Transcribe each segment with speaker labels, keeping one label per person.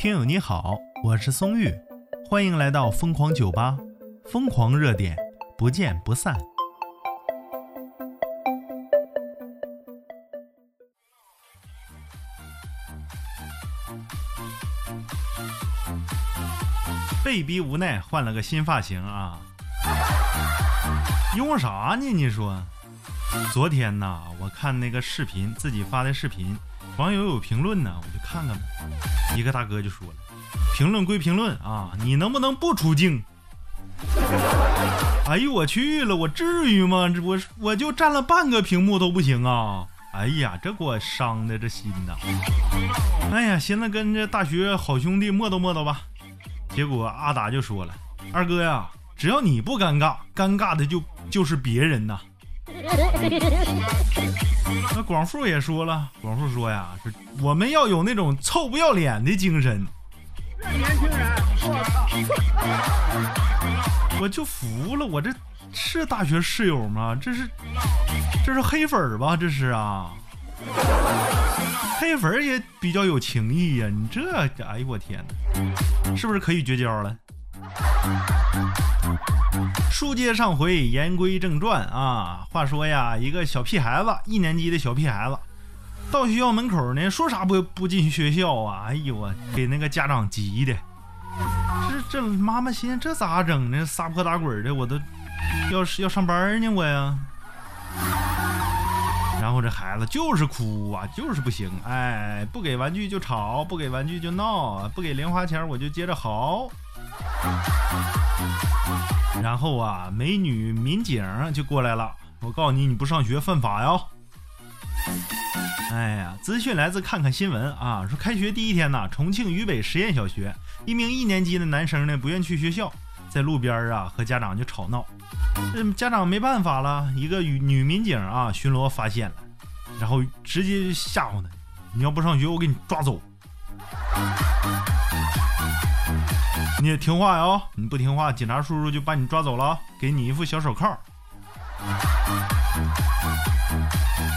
Speaker 1: 听友你好，我是松玉，欢迎来到疯狂酒吧，疯狂热点，不见不散。被逼无奈换了个新发型啊！用啥呢？你说？昨天呐，我看那个视频，自己发的视频，网友有评论呢，我就看看吧。一个大哥就说了：“评论归评论啊，你能不能不出镜？” 哎呦我去了，我至于吗？这我我就占了半个屏幕都不行啊！哎呀，这给我伤的这心呐！哎呀，寻思跟这大学好兄弟磨叨磨叨吧。结果阿达就说了：“二哥呀，只要你不尴尬，尴尬的就就是别人呐。” 那广富也说了，广富说呀：“是我们要有那种臭不要脸的精神。”年轻人，我操！我就服了，我这是大学室友吗？这是这是黑粉吧？这是啊，黑粉也比较有情义呀。你这，哎呦我天哪，是不是可以绝交了？书接上回，言归正传啊。话说呀，一个小屁孩子，一年级的小屁孩子，到学校门口呢，说啥不不进学校啊？哎呦我，给那个家长急的。这这妈妈心这咋整呢？撒泼打滚的，我都要是要上班呢，我呀。然后这孩子就是哭啊，就是不行，哎，不给玩具就吵，不给玩具就闹，不给零花钱我就接着嚎。然后啊，美女民警就过来了。我告诉你，你不上学犯法呀！哎呀，资讯来自看看新闻啊，说开学第一天呢，重庆渝北实验小学一名一年级的男生呢不愿去学校，在路边啊和家长就吵闹。这家长没办法了，一个女女民警啊巡逻发现了，然后直接就吓唬他：“你要不上学，我给你抓走。”你也听话呀！你不听话，警察叔叔就把你抓走了，给你一副小手铐。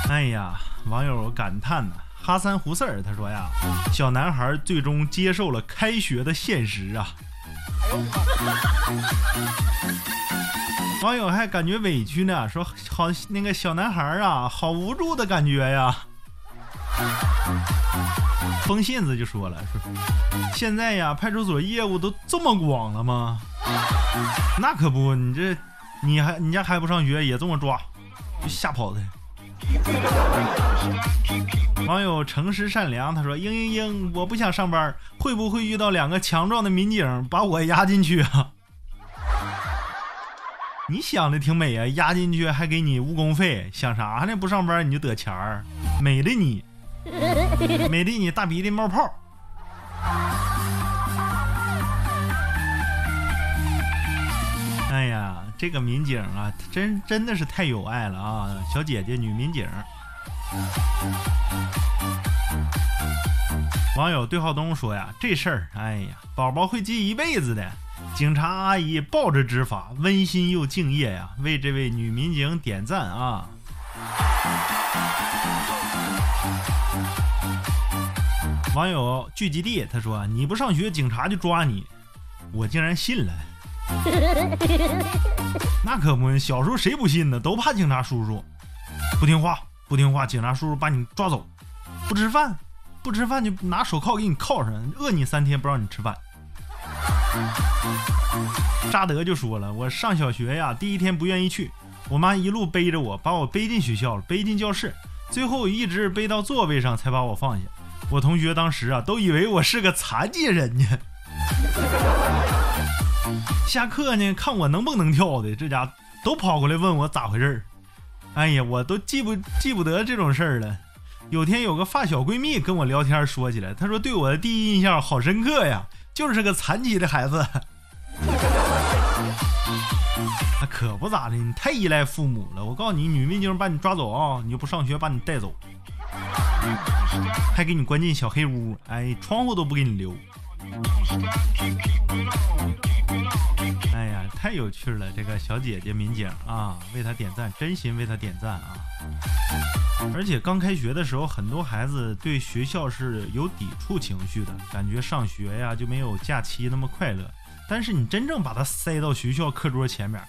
Speaker 1: 哎呀，网友感叹呢，哈三胡四儿他说呀，小男孩最终接受了开学的现实啊。哎呦我网友还感觉委屈呢，说好那个小男孩啊，好无助的感觉呀。风信子就说了：“说现在呀，派出所业务都这么广了吗？那可不，你这你还你家还不上学，也这么抓，就吓跑他。”网友诚实善良他说：“嘤嘤嘤，我不想上班，会不会遇到两个强壮的民警把我压进去啊？”你想的挺美啊，压进去还给你误工费，想啥呢？不上班你就得钱儿，美的你。美的，你大鼻涕冒泡。哎呀，这个民警啊，真真的是太有爱了啊！小姐姐，女民警。网友对浩东说呀：“这事儿，哎呀，宝宝会记一辈子的。警察阿姨抱着执法，温馨又敬业呀，为这位女民警点赞啊！”网友聚集地他说：“你不上学，警察就抓你。”我竟然信了。那可不，小时候谁不信呢？都怕警察叔叔。不听话，不听话，警察叔叔把你抓走。不吃饭，不吃饭就拿手铐给你铐上，饿你三天不让你吃饭。扎德就说了：“我上小学呀，第一天不愿意去，我妈一路背着我，把我背进学校了，背进教室，最后一直背到座位上才把我放下。”我同学当时啊，都以为我是个残疾人呢。下课呢，看我能不能跳的，这家都跑过来问我咋回事儿。哎呀，我都记不记不得这种事儿了。有天有个发小闺蜜跟我聊天，说起来，她说对我的第一印象好深刻呀，就是个残疾的孩子。那可不咋的，你太依赖父母了。我告诉你，女民警把你抓走啊，你就不上学，把你带走。还给你关进小黑屋，哎，窗户都不给你留。哎呀，太有趣了！这个小姐姐民警啊，为她点赞，真心为她点赞啊！而且刚开学的时候，很多孩子对学校是有抵触情绪的，感觉上学呀就没有假期那么快乐。但是你真正把他塞到学校课桌前面，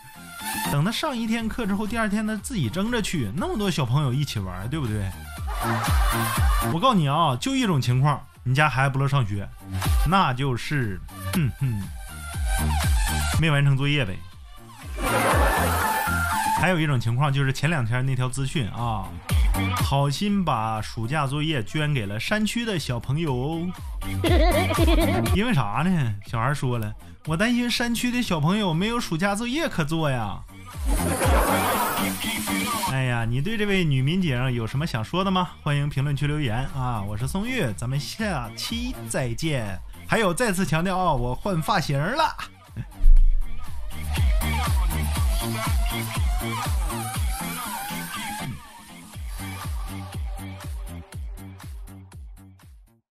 Speaker 1: 等他上一天课之后，第二天他自己争着去，那么多小朋友一起玩，对不对？我告诉你啊，就一种情况，你家孩子不乐上学，那就是，哼哼，没完成作业呗。还有一种情况就是前两天那条资讯啊，好心把暑假作业捐给了山区的小朋友，因为啥呢？小孩说了，我担心山区的小朋友没有暑假作业可做呀。哎呀，你对这位女民警有什么想说的吗？欢迎评论区留言啊！我是宋玉，咱们下期再见。还有，再次强调啊，我换发型了。